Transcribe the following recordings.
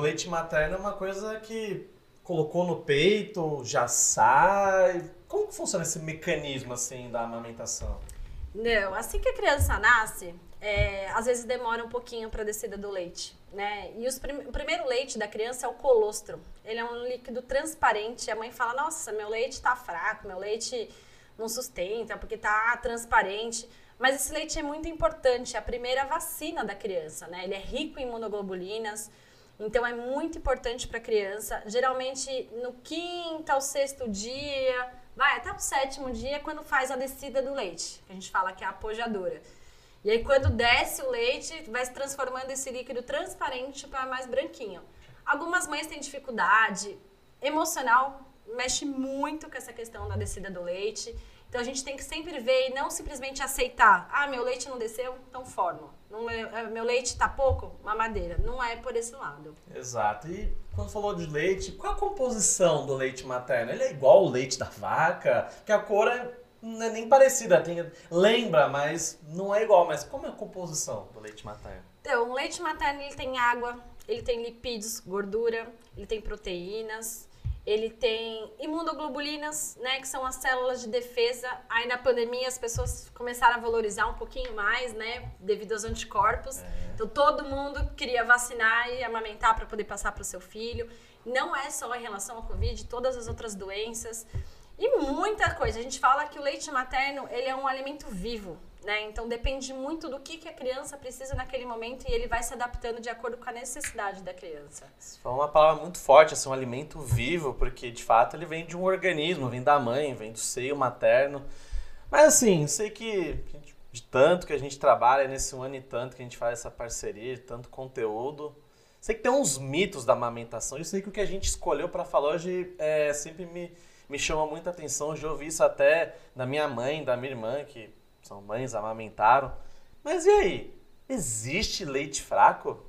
leite materno é uma coisa que colocou no peito, já sai. Como que funciona esse mecanismo assim da amamentação? Não, assim que a criança nasce, é, às vezes demora um pouquinho para a descida do leite, né? E prim o primeiro leite da criança é o colostro. Ele é um líquido transparente. A mãe fala: Nossa, meu leite está fraco, meu leite não sustenta porque está transparente. Mas esse leite é muito importante, é a primeira vacina da criança, né? Ele é rico em imunoglobulinas, então é muito importante para a criança. Geralmente no quinto ao sexto dia, vai até o sétimo dia, quando faz a descida do leite, que a gente fala que é a apojadora. E aí quando desce o leite, vai se transformando esse líquido transparente para mais branquinho. Algumas mães têm dificuldade emocional, mexe muito com essa questão da descida do leite. Então a gente tem que sempre ver e não simplesmente aceitar. Ah, meu leite não desceu, então forno. Não, é, meu leite está pouco, mamadeira. Não é por esse lado. Exato. E quando falou de leite, qual a composição do leite materno? Ele é igual ao leite da vaca? Que a cor é, não é nem parecida. Tem, lembra, mas não é igual. Mas como é a composição do leite materno? Então, o leite materno ele tem água, ele tem lipídios, gordura, ele tem proteínas, ele tem imunoglobulinas, né, que são as células de defesa. Aí na pandemia as pessoas começaram a valorizar um pouquinho mais, né, devido aos anticorpos. É. Então todo mundo queria vacinar e amamentar para poder passar para o seu filho. Não é só em relação ao Covid, todas as outras doenças e muita coisa. A gente fala que o leite materno ele é um alimento vivo, né? Então depende muito do que, que a criança precisa naquele momento e ele vai se adaptando de acordo com a necessidade da criança. Isso foi uma palavra muito forte, assim, um alimento vivo, porque de fato ele vem de um organismo, vem da mãe, vem do seio materno. Mas assim, sei que de tanto que a gente trabalha nesse ano e tanto que a gente faz essa parceria, tanto conteúdo. Sei que tem uns mitos da amamentação e sei que o que a gente escolheu para falar hoje é, sempre me, me chama muita atenção. Já ouvi isso até da minha mãe, da minha irmã, que são mães, amamentaram. Mas e aí? Existe leite fraco?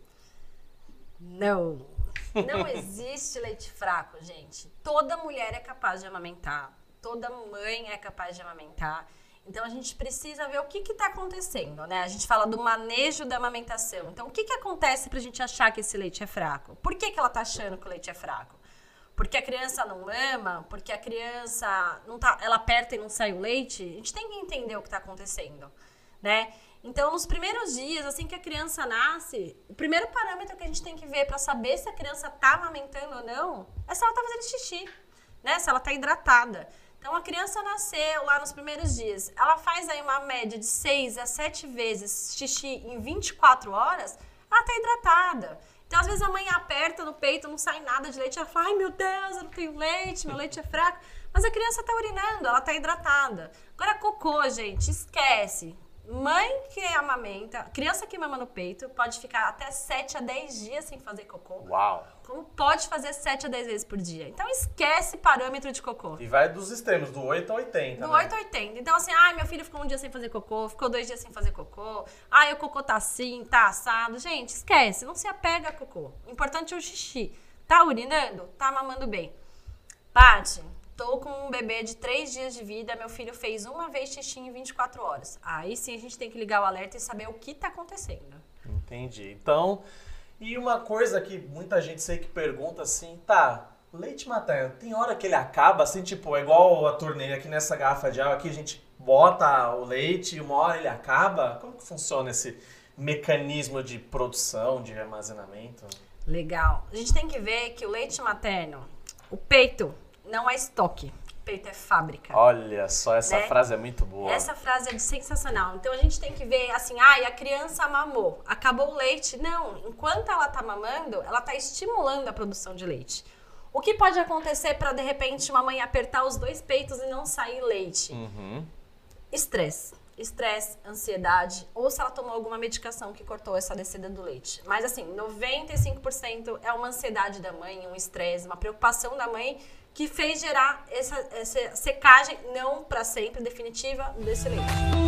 Não. Não existe leite fraco, gente. Toda mulher é capaz de amamentar. Toda mãe é capaz de amamentar. Então a gente precisa ver o que está acontecendo, né? A gente fala do manejo da amamentação. Então o que, que acontece para a gente achar que esse leite é fraco? Por que, que ela está achando que o leite é fraco? porque a criança não mama, porque a criança não tá, ela aperta e não sai o leite, a gente tem que entender o que está acontecendo, né? Então, nos primeiros dias, assim que a criança nasce, o primeiro parâmetro que a gente tem que ver para saber se a criança está amamentando ou não é se ela está fazendo xixi, né? Se ela está hidratada. Então, a criança nasceu lá nos primeiros dias, ela faz aí uma média de 6 a 7 vezes xixi em 24 horas, ela está hidratada. Então, às vezes, a mãe aperta no peito, não sai nada de leite. Ela fala, ai meu Deus, eu não tenho leite, meu leite é fraco. Mas a criança tá urinando, ela tá hidratada. Agora, cocô, gente, esquece. Mãe que amamenta, criança que mama no peito, pode ficar até 7 a 10 dias sem fazer cocô. Uau! Como pode fazer 7 a 10 vezes por dia. Então esquece parâmetro de cocô. E vai dos extremos, do 8 a 80. Do né? 8 a 80. Então, assim, ai, meu filho ficou um dia sem fazer cocô, ficou dois dias sem fazer cocô. Ai, o cocô tá assim, tá assado. Gente, esquece, não se apega a cocô. O importante é o xixi. Tá urinando? Tá mamando bem. Paty, Estou com um bebê de 3 dias de vida, meu filho fez uma vez xixi em 24 horas. Aí sim a gente tem que ligar o alerta e saber o que está acontecendo. Entendi. Então, e uma coisa que muita gente sei que pergunta assim, tá, leite materno, tem hora que ele acaba assim, tipo, é igual a torneira aqui nessa garrafa de água, aqui a gente bota o leite e uma hora ele acaba? Como que funciona esse mecanismo de produção, de armazenamento? Legal. A gente tem que ver que o leite materno, o peito, não é estoque. Peito é fábrica. Olha só, essa né? frase é muito boa. Essa frase é sensacional. Então a gente tem que ver assim, ah, a criança mamou, acabou o leite. Não, enquanto ela tá mamando, ela tá estimulando a produção de leite. O que pode acontecer para de repente uma mãe apertar os dois peitos e não sair leite? Uhum. Estresse. Estresse, ansiedade, ou se ela tomou alguma medicação que cortou essa descida do leite. Mas assim, 95% é uma ansiedade da mãe, um estresse, uma preocupação da mãe que fez gerar essa, essa secagem, não para sempre, definitiva, desse leite.